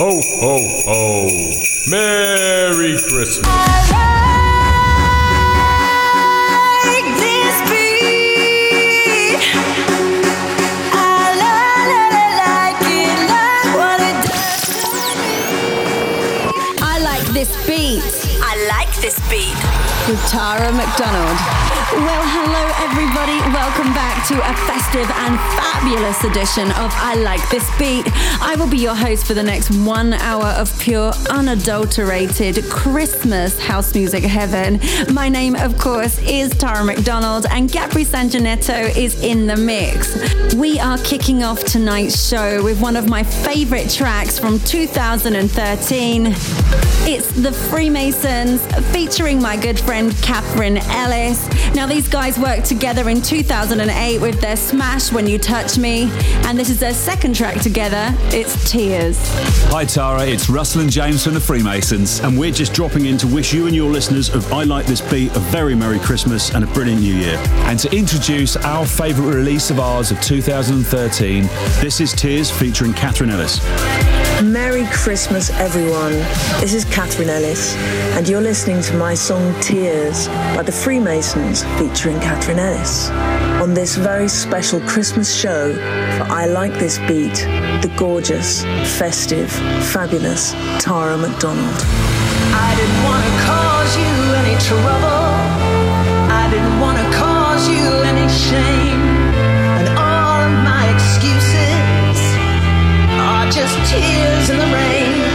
Ho, ho, ho. Merry Christmas. I like this beat. I like this beat. With Tara McDonald. Well, hello, everybody. Welcome back to a festive and fabulous edition of I Like This Beat. I will be your host for the next one hour of pure, unadulterated Christmas house music heaven. My name, of course, is Tara McDonald, and Gabri Sanjanetto is in the mix. We are kicking off tonight's show with one of my favorite tracks from 2013. It's The Freemasons featuring my good friend Catherine Ellis. Now, these guys worked together in 2008 with their smash When You Touch Me, and this is their second track together. It's Tears. Hi, Tara. It's Russell and James from the Freemasons, and we're just dropping in to wish you and your listeners of I Like This Beat a very Merry Christmas and a brilliant New Year. And to introduce our favourite release of ours of 2013, this is Tears featuring Catherine Ellis. Merry Christmas, everyone. This is Catherine Ellis, and you're listening to my song Tears by the Freemasons featuring Catherine Ellis. On this very special Christmas show for I Like This Beat, the gorgeous, festive, fabulous Tara McDonald. I didn't want to cause you any trouble. I didn't want to cause you any shame. Just tears in the rain.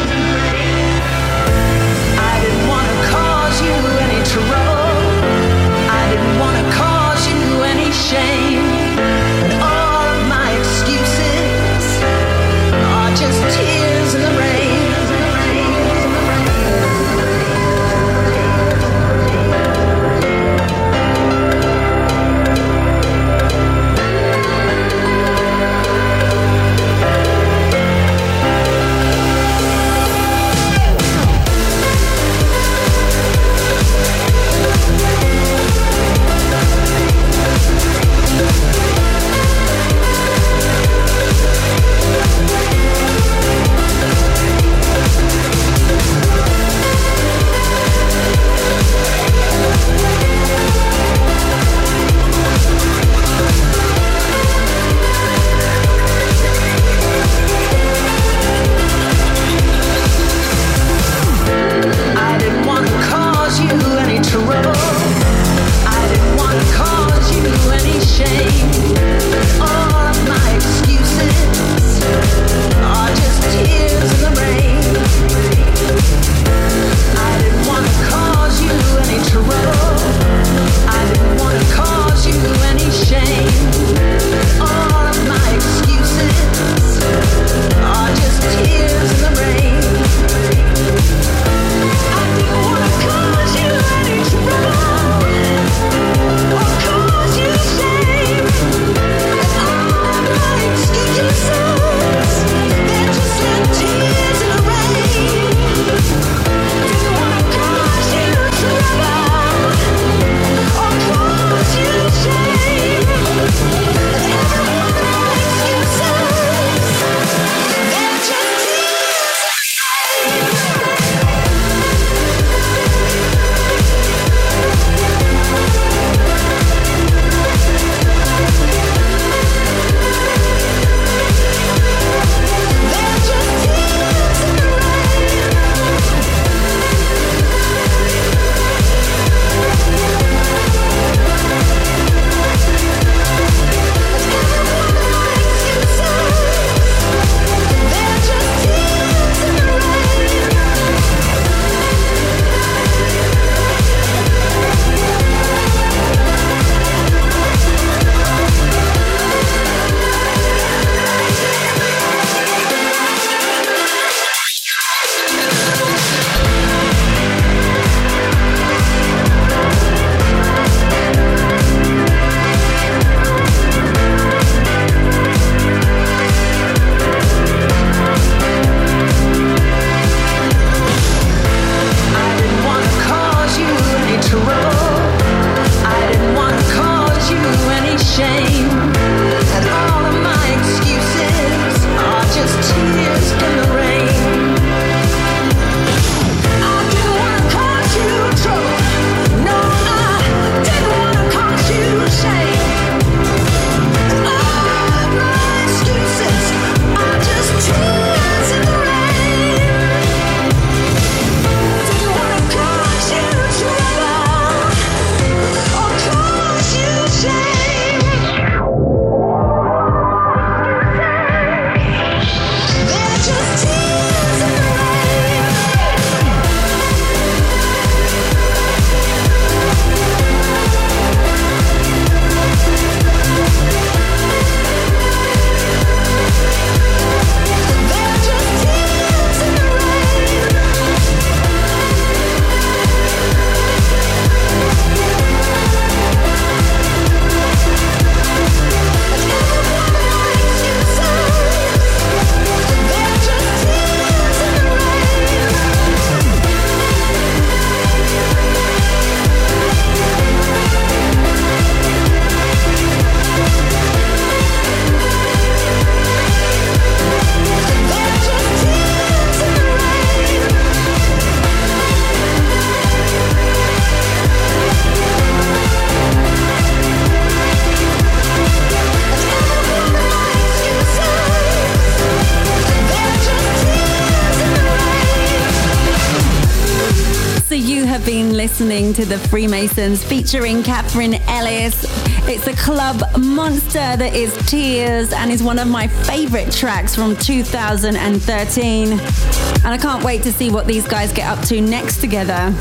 The Freemasons featuring Catherine Ellis. It's a club monster that is Tears and is one of my favorite tracks from 2013. And I can't wait to see what these guys get up to next together.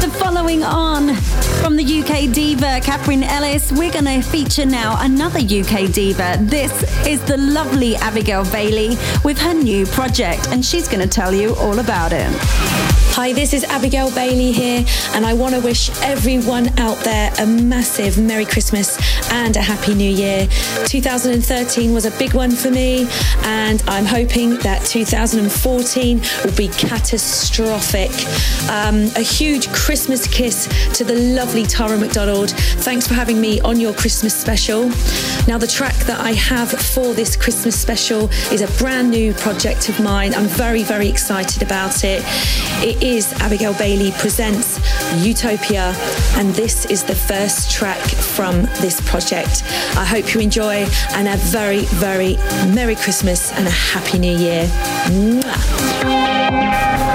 So following on from the UK diva Catherine Ellis, we're going to feature now another UK diva. This is the lovely Abigail Bailey with her new project, and she's going to tell you all about it. Hi, this is Abigail Bailey here, and I want to wish everyone out there a massive Merry Christmas and a Happy New Year. 2013 was a big one for me, and I'm hoping that 2014 will be catastrophic. Um, a huge Christmas kiss to the lovely Tara McDonald. Thanks for having me on your Christmas special. Now, the track that I have for this Christmas special is a brand new project of mine. I'm very, very excited about it. It is Abigail Bailey Presents Utopia, and this is the first track from this project. I hope you enjoy and a very, very Merry Christmas and a Happy New Year. Mwah.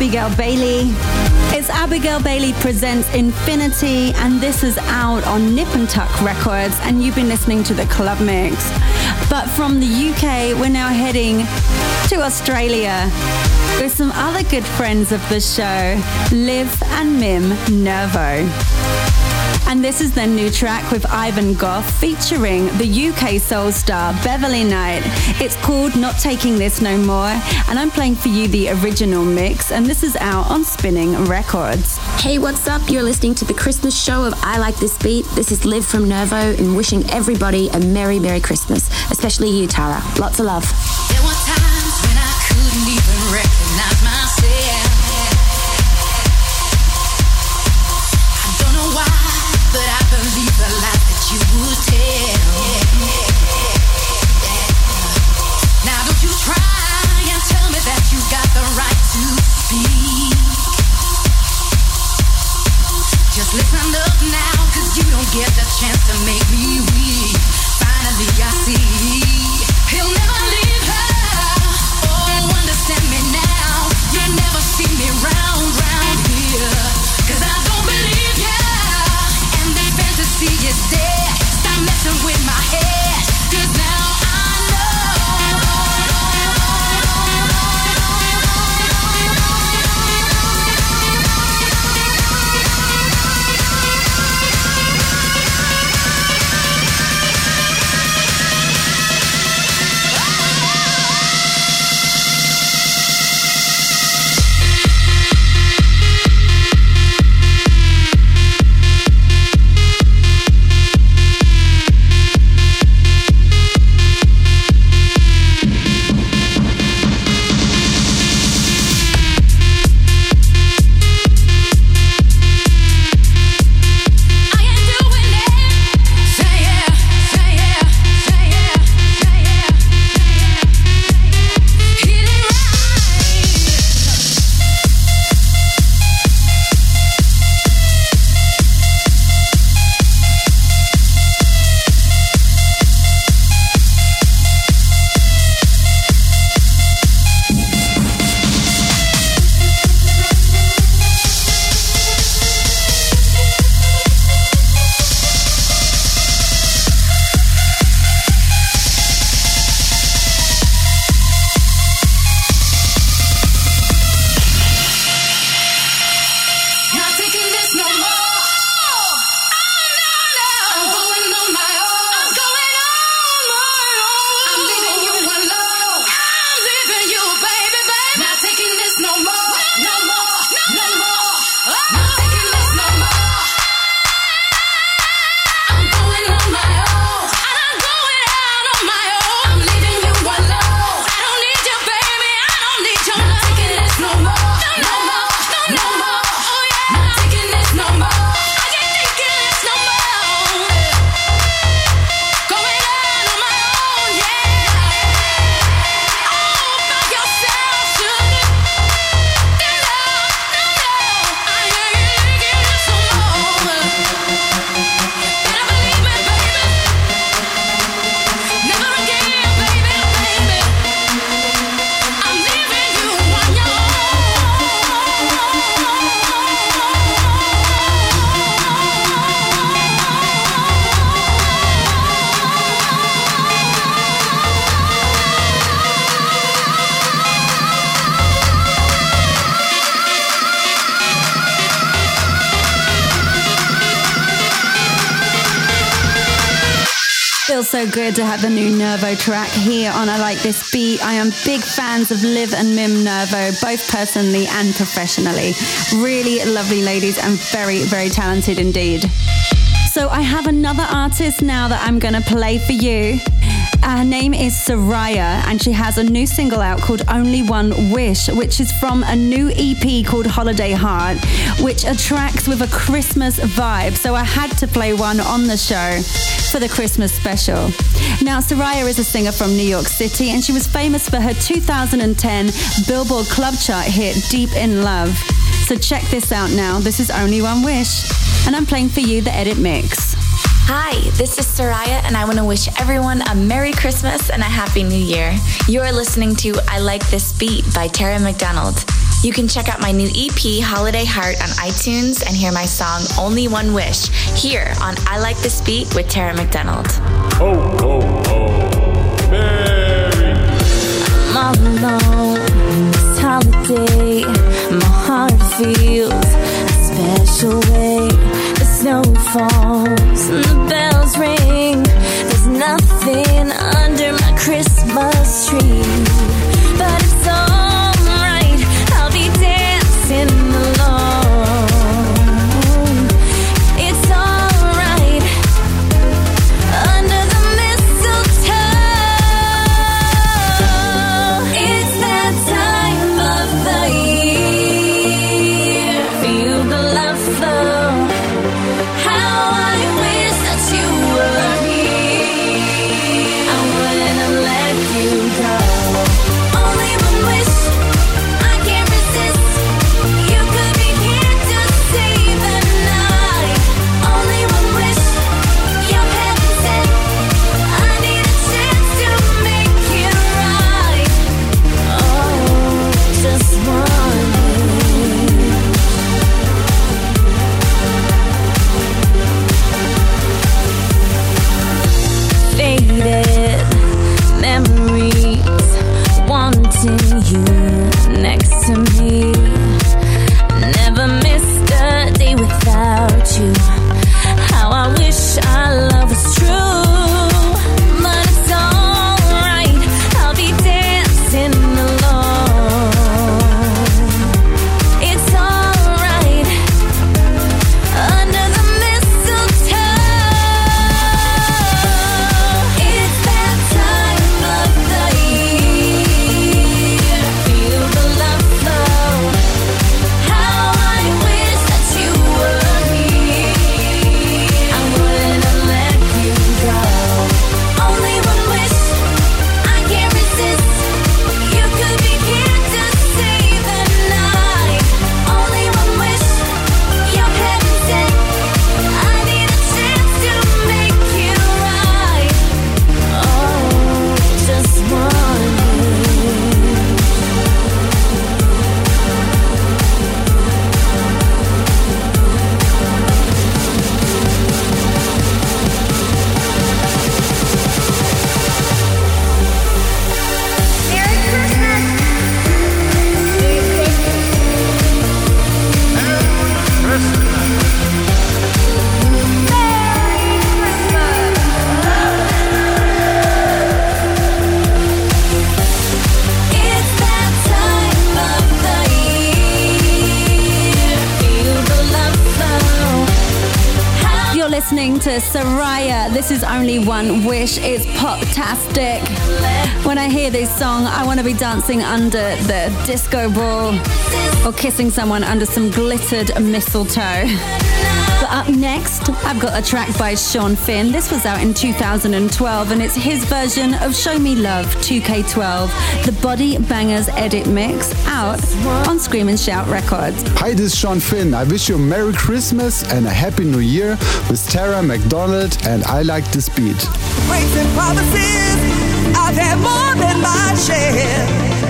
Abigail Bailey. It's Abigail Bailey Presents Infinity, and this is out on Nip and Tuck Records, and you've been listening to the Club Mix. But from the UK, we're now heading to Australia with some other good friends of the show, Liv and Mim Nervo. And this is their new track with Ivan Gough featuring the UK soul star Beverley Knight. It's called Not Taking This No More, and I'm playing for you the original mix, and this is out on Spinnin' Records. Hey, what's up? You're listening to the Christmas show of I Like This Beat. This is Liv from Nervo and wishing everybody a Merry, Merry Christmas, especially you, Tara. Lots of love. Nervo track here on I Like This Beat. I am big fans of Liv and Mim Nervo, both personally and professionally. Really lovely ladies and very, very talented indeed. So I have another artist now that I'm going to play for you. Her name is Soraya, and she has a new single out called Only One Wish, which is from a new EP called Holiday Heart, which attracts with a Christmas vibe. So I had to play one on the show for the Christmas special. Now, Soraya is a singer from New York City, and she was famous for her 2010 Billboard Club Chart hit Deep in Love. So check this out now. This is Only One Wish, and I'm playing for you the edit mix. Hi, this is Soraya, and I want to wish everyone a Merry Christmas and a Happy New Year. You're listening to I Like This Beat by Tara McDonald. You can check out my new EP, Holiday Heart, on iTunes and hear my song, Only One Wish, here on I Like This Beat with Tara McDonald. Ho, ho, ho. Merry I'm all alone this holiday. My heart feels a special way. The snow falls and the bells ring. There's nothing under my Christmas tree, listening to Soraya. This is only one wish. It's pop-tastic. When I hear this song, I want to be dancing under the disco ball or kissing someone under some glittered mistletoe. But up next, I've got a track by Sean Finn. This was out in 2012 and it's his version of Show Me Love 2K12, the Body Bangers edit mix, out on Scream and Shout Records. Hi, this is Sean Finn. I wish you a Merry Christmas and a Happy New Year with Tara McDonald and I Like This Beat. Breaks and promises, I've had more than my share.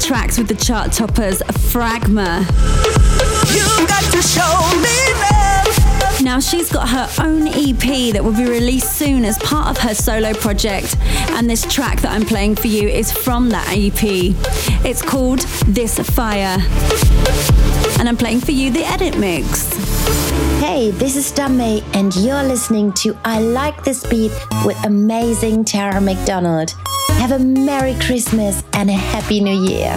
tracks with the chart toppers Fragma. Now she's got her own EP that will be released soon as part of her solo project, and this track that I'm playing for you is from that EP. It's called This Fire, and I'm playing for you the edit mix. Hey, this is Damae, and you're listening to I Like This Beat with amazing Tara McDonald. Have a Merry Christmas and a Happy New Year.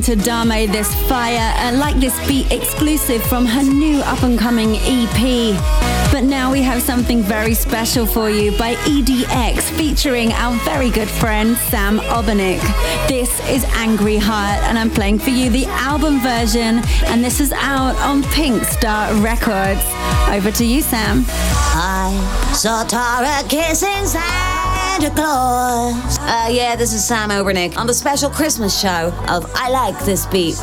listening to Damae This Fire, and Like This Beat exclusive from her new up and coming EP. But now we have something very special for you by EDX featuring our very good friend Sam Obernik. This is Angry Heart, and I'm playing for you the album version, and this is out on Pink Star Records. Over to you, Sam. I saw Tara kissing Sam. Santa Claus. Uh, yeah, this is Sam Obernik on the special Christmas show of I Like This Beat.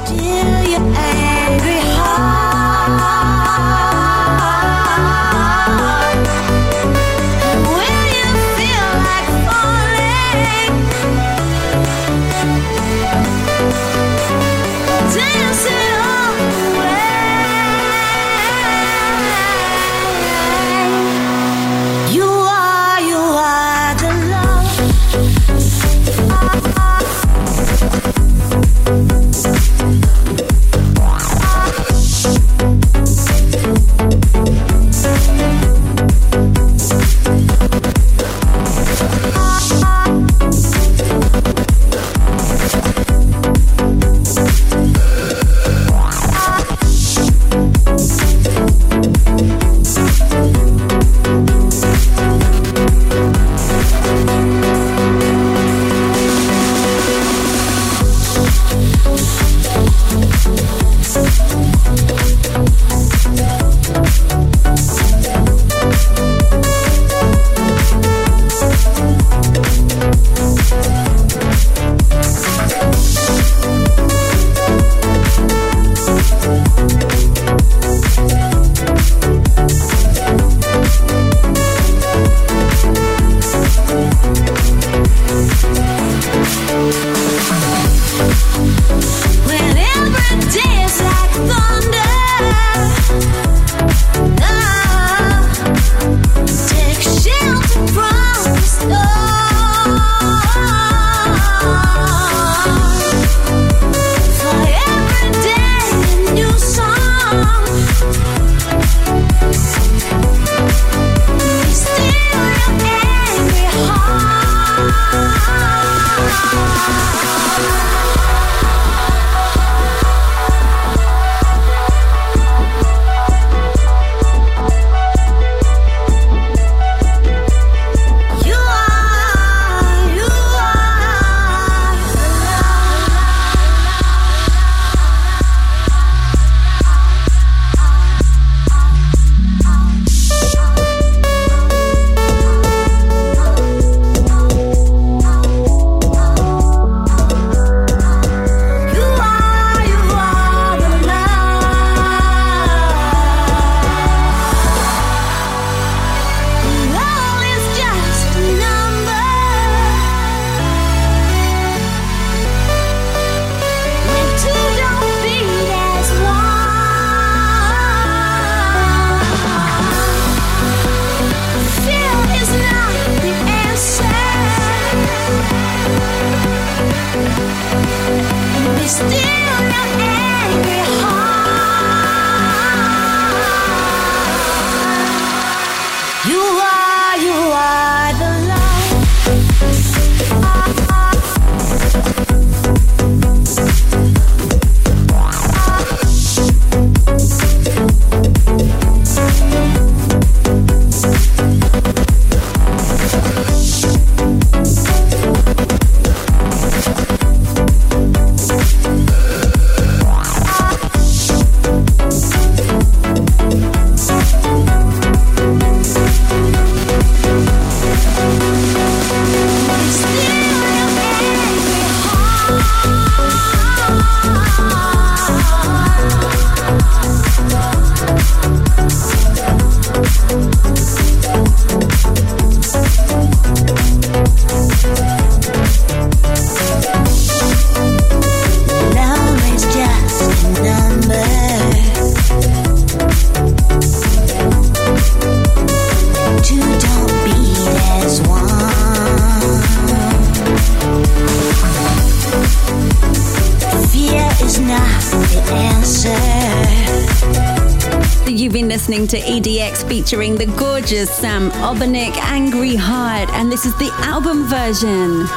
Featuring the gorgeous Sam Obernik, Angry Heart, and this is the album version.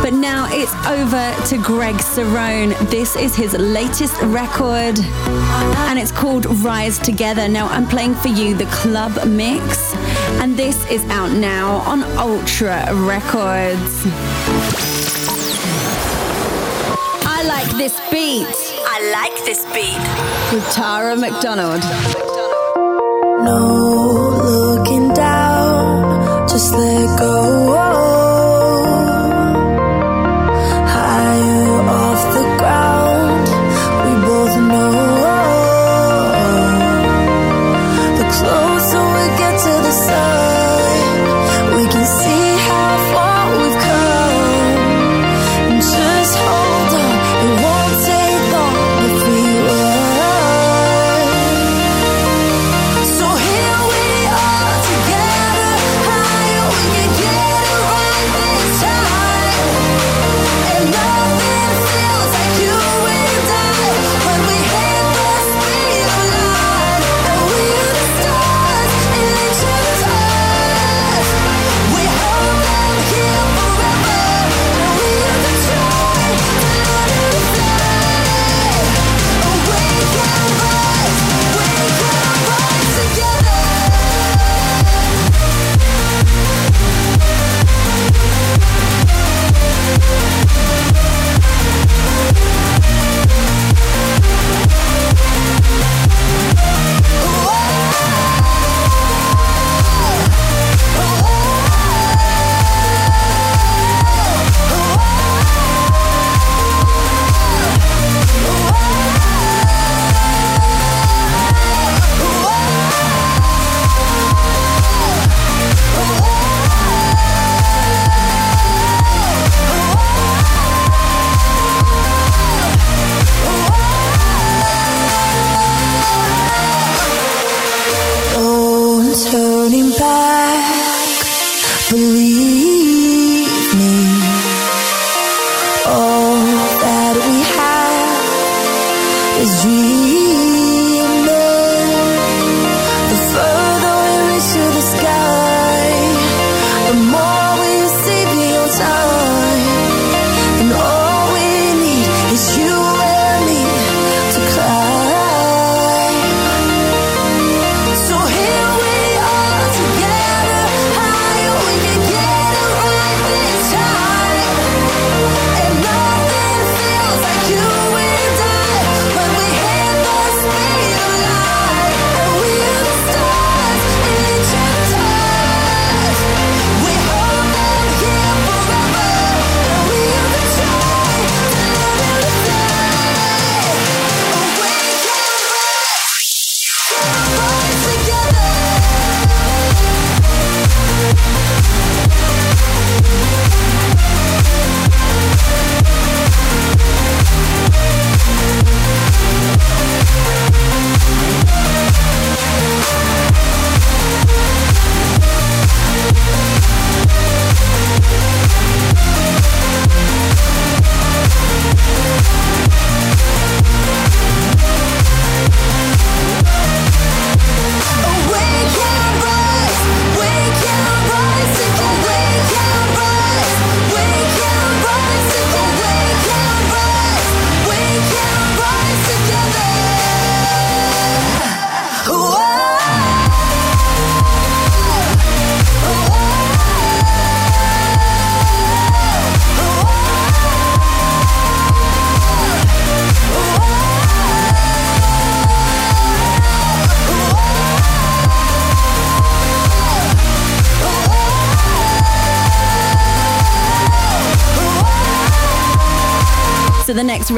But now it's over to Greg Cerrone. This is his latest record, and it's called Rise Together. Now I'm playing for you the club mix, and this is out now on Ultra Records. I like this beat. I like this beat. With Tara McDonald. No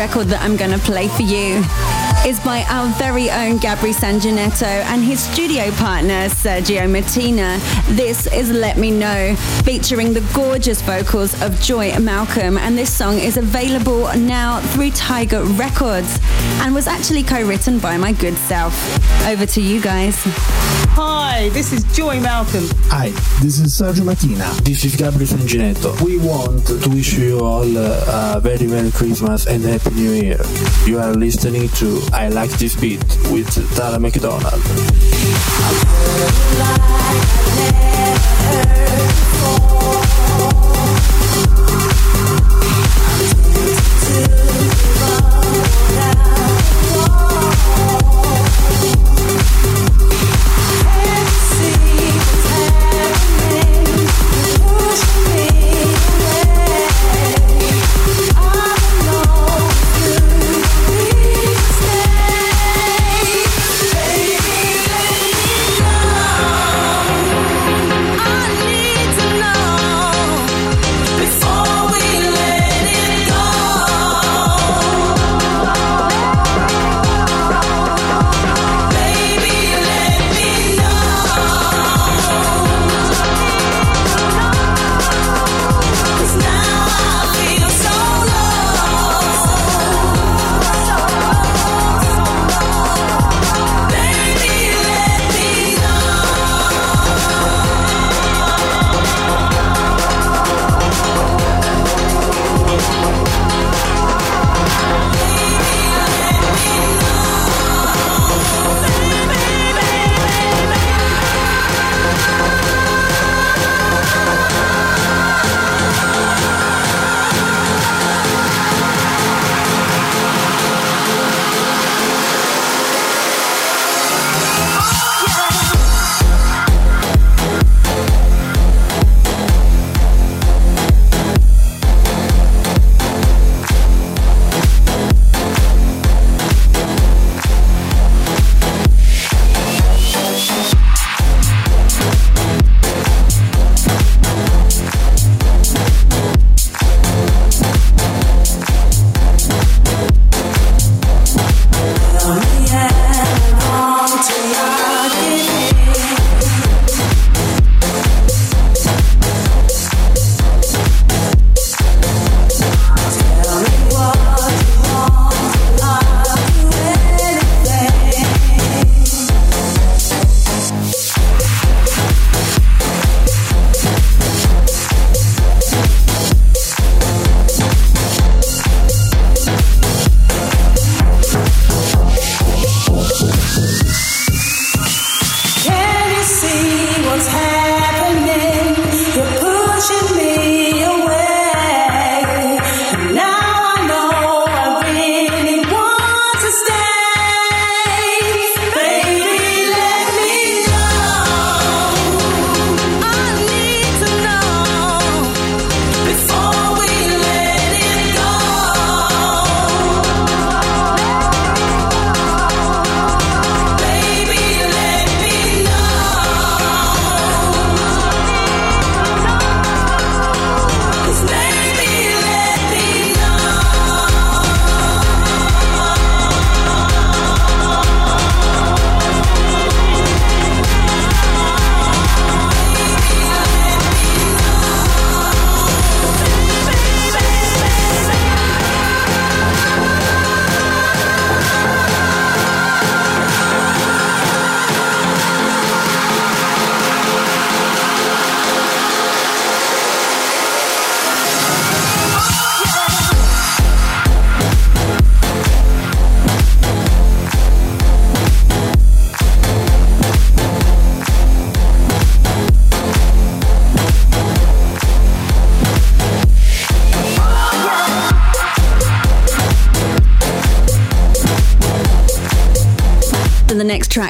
record that I'm going to play for you is by our very own Gabri Sanginetto and his studio partner Sergio Martina. This is Let Me Know, featuring the gorgeous vocals of Joy Malcolm. And this song is available now through Tiger Records and was actually co written by my good self. Over to you guys. Hi, this is Joy Malcolm. Hi, this is Sergio Martina. This is Gabriel Sanginetto. We want to wish you all a very Merry Christmas and Happy New Year. You are listening to I Like This Beat with Tara McDonald.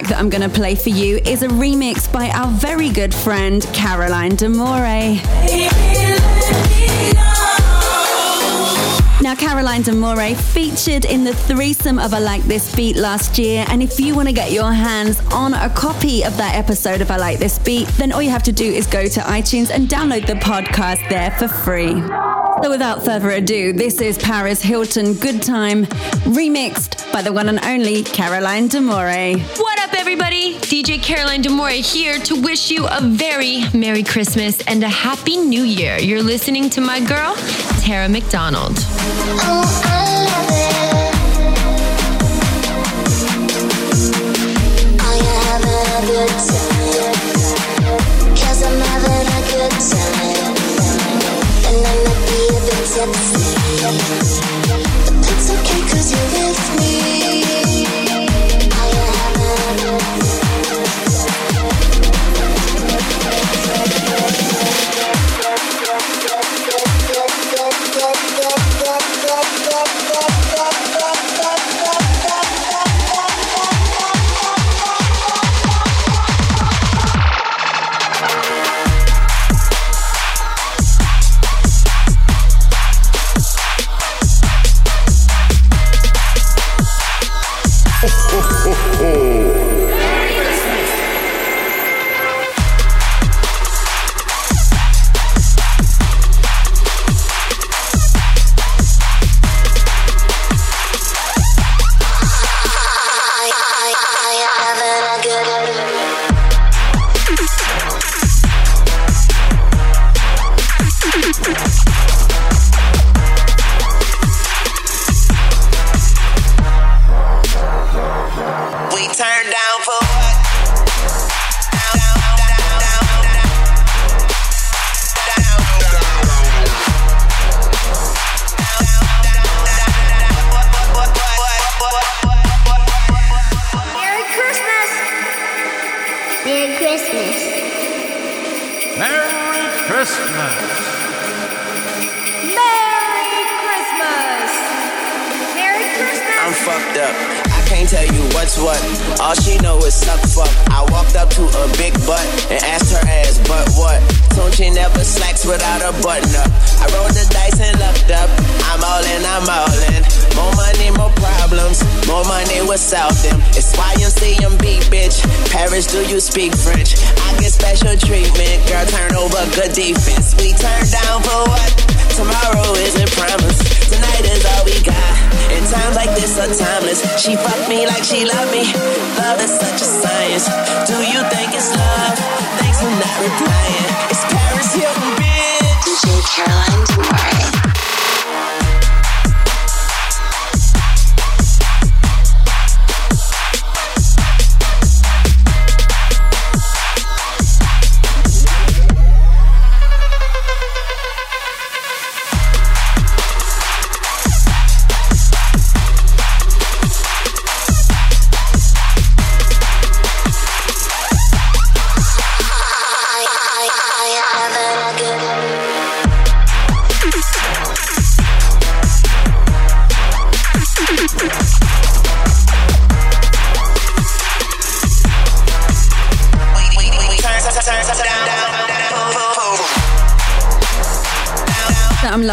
That I'm going to play for you is a remix by our very good friend Caroline D'Amore. Now, Caroline D'Amore featured in the threesome of I Like This Beat last year. And if you want to get your hands on a copy of that episode of I Like This Beat, then all you have to do is go to iTunes and download the podcast there for free. So without further ado, this is Paris Hilton Good Time, remixed by the one and only Caroline D'Amore. What everybody? DJ Caroline D'Amore here to wish you a very Merry Christmas and a Happy New Year. You're listening to my girl, Tara McDonald. Oh, and I a bit tipsy. But that's okay cause you're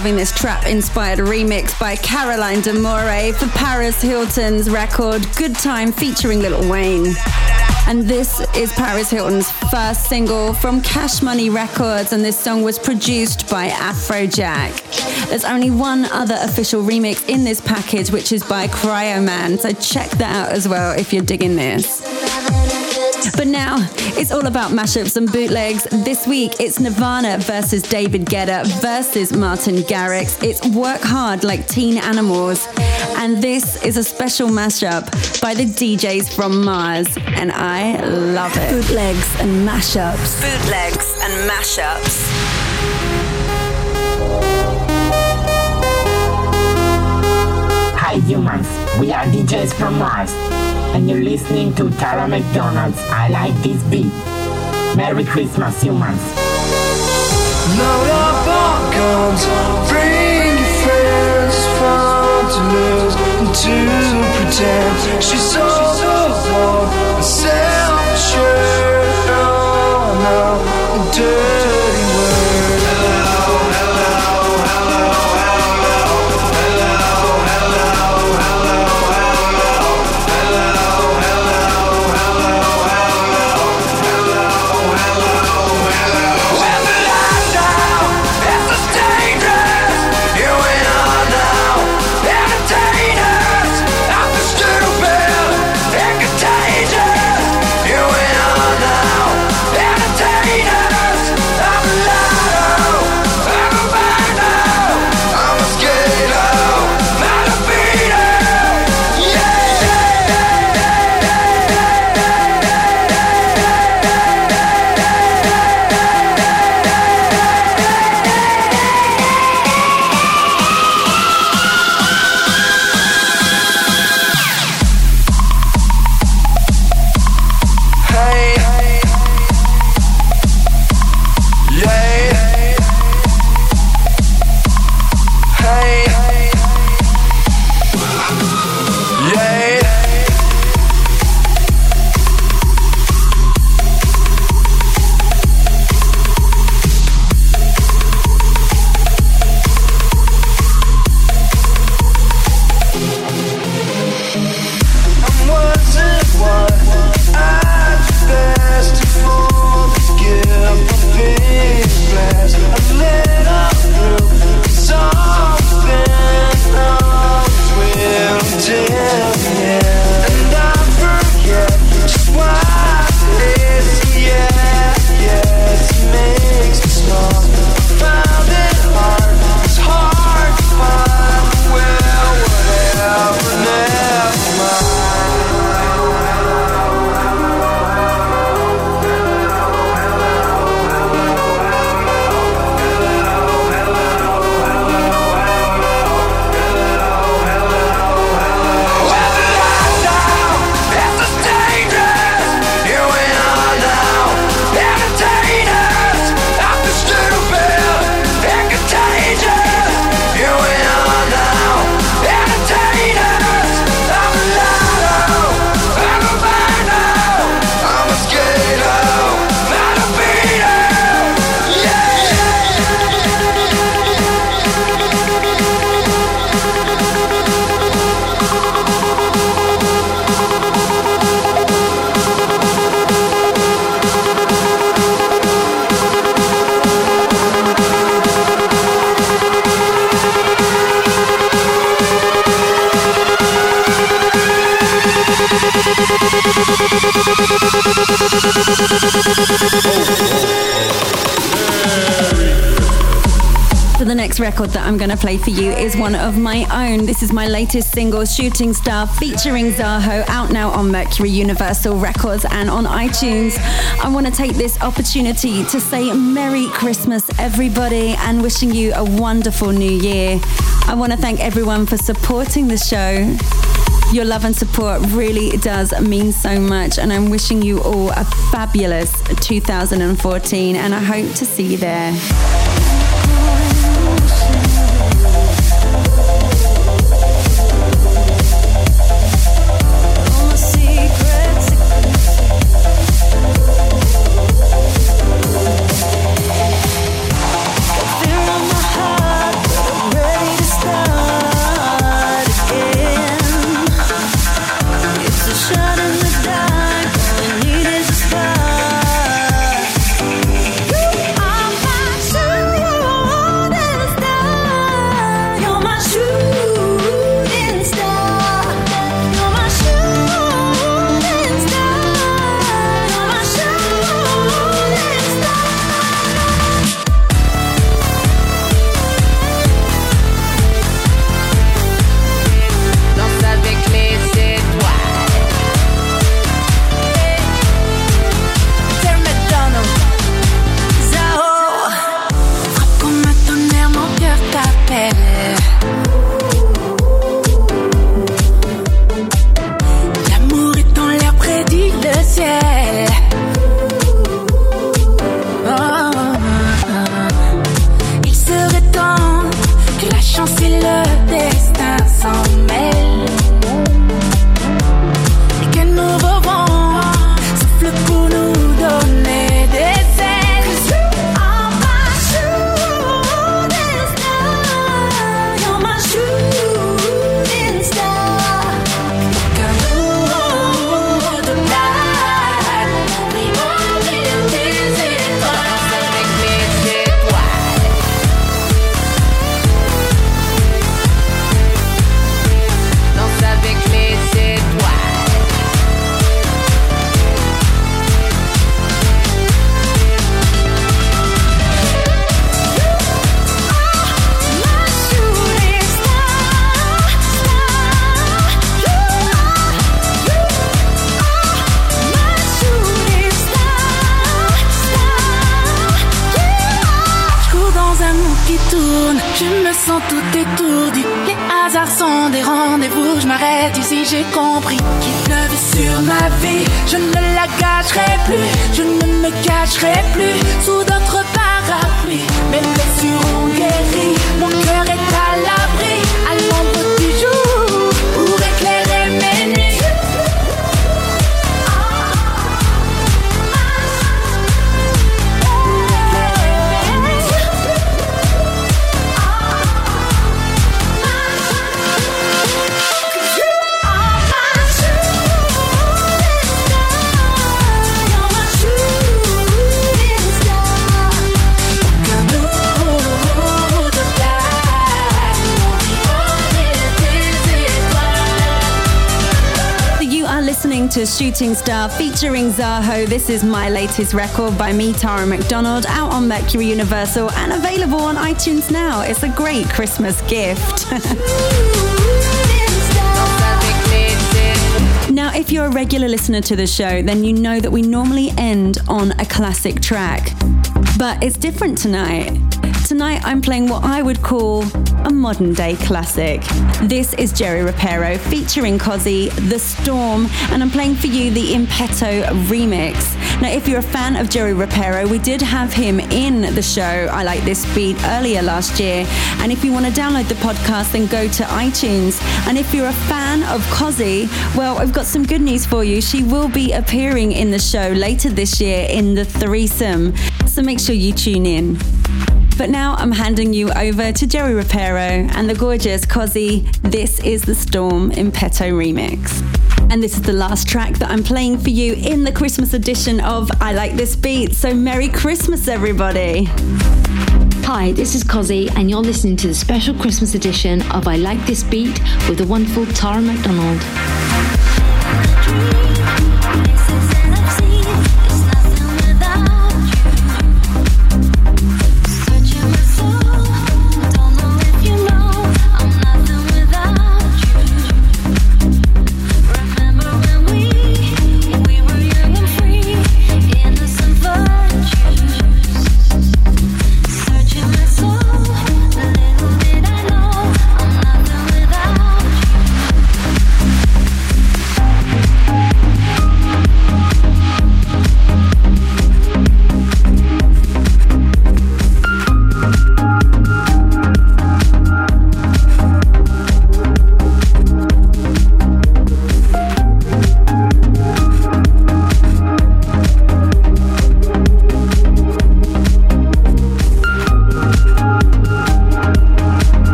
loving this trap inspired remix by Caroline D'Amore for Paris Hilton's record Good Time featuring Lil Wayne. And this is Paris Hilton's first single from Cash Money Records, and this song was produced by Afrojack. There's only one other official remix in this package, which is by Kryoman, so check that out as well if you're digging this. But now it's all about mashups and bootlegs. This week it's Nirvana versus David Guetta versus Martin Garrix. It's Work Hard Like Teen Animals. And this is a special mashup by the DJs from Mars. And I love it. Bootlegs and mashups. Bootlegs and mashups. Hi humans, we are DJs from Mars, and you're listening to Tara McDonald's I Like This Beat. Merry Christmas humans. Load up on guns, bring your friends, fun to lose and to pretend she's so warm self-assured. Oh, no, no, going to play for you is one of my own. This is my latest single, Shooting Star, featuring Zaho, out now on Mercury Universal Records and on iTunes. I want to take this opportunity to say Merry Christmas, everybody, and wishing you a wonderful new year. I want to thank everyone for supporting the show. Your love and support really does mean so much, and I'm wishing you all a fabulous 2014, and I hope to see you there. Je me sens tout étourdi. Les hasards sont des rendez-vous, je m'arrête ici, j'ai compris qu'il pleuvait sur ma vie. Je ne la gâcherai plus, je ne me cacherai plus sous d'autres parapluies. Mes blessures ont guéri, mon cœur est Shooting Star featuring Zaho. This is my latest record by me, Tara McDonald, out on Mercury Universal and available on iTunes now. It's a great Christmas gift. Now, if you're a regular listener to the show, then you know that we normally end on a classic track. But it's different tonight. Tonight, I'm playing what I would call a modern day classic. This is Jerry Ropero featuring Cozi, The Storm, and I'm playing for you the Impeto remix. Now, if you're a fan of Jerry Ropero, we did have him in the show I Like This Beat earlier last year. And if you want to download the podcast, then go to iTunes. And if you're a fan of Cozi, well, I've got some good news for you. She will be appearing in the show later this year in the threesome. So make sure you tune in. But now I'm handing you over to Jerry Ropero and the gorgeous Cozi. This is the Storm Impeto remix. And this is the last track that I'm playing for you in the Christmas edition of I Like This Beat. So Merry Christmas, everybody. Hi, this is Cozi, and you're listening to the special Christmas edition of I Like This Beat with the wonderful Tara McDonald.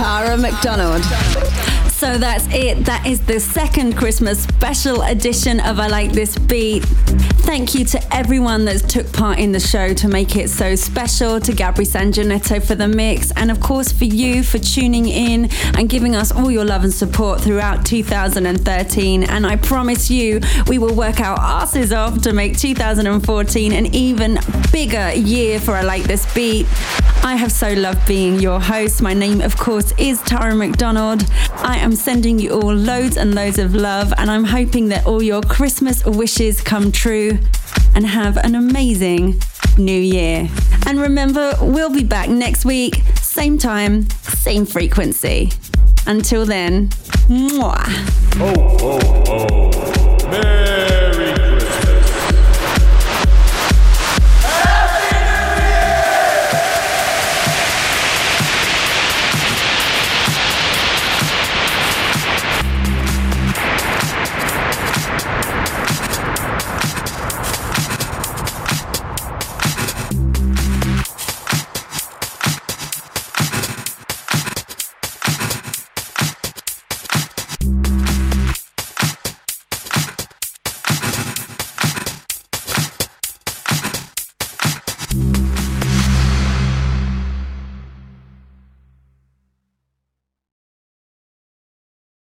Tara McDonald. So that's it. That is the second Christmas special edition of I Like This Beat. Thank you to everyone that's took part in the show to make it so special, to Gabri Sanginetto for the mix, and of course for you for tuning in and giving us all your love and support throughout 2013. And I promise you, we will work our asses off to make 2014 an even bigger year for I Like This Beat. I have so loved being your host. My name, of course, is Tara McDonald. I am sending you all loads and loads of love, and I'm hoping that all your Christmas wishes come true and have an amazing new year. And remember, we'll be back next week, same time, same frequency. Until then, mwah. Ho, ho, ho.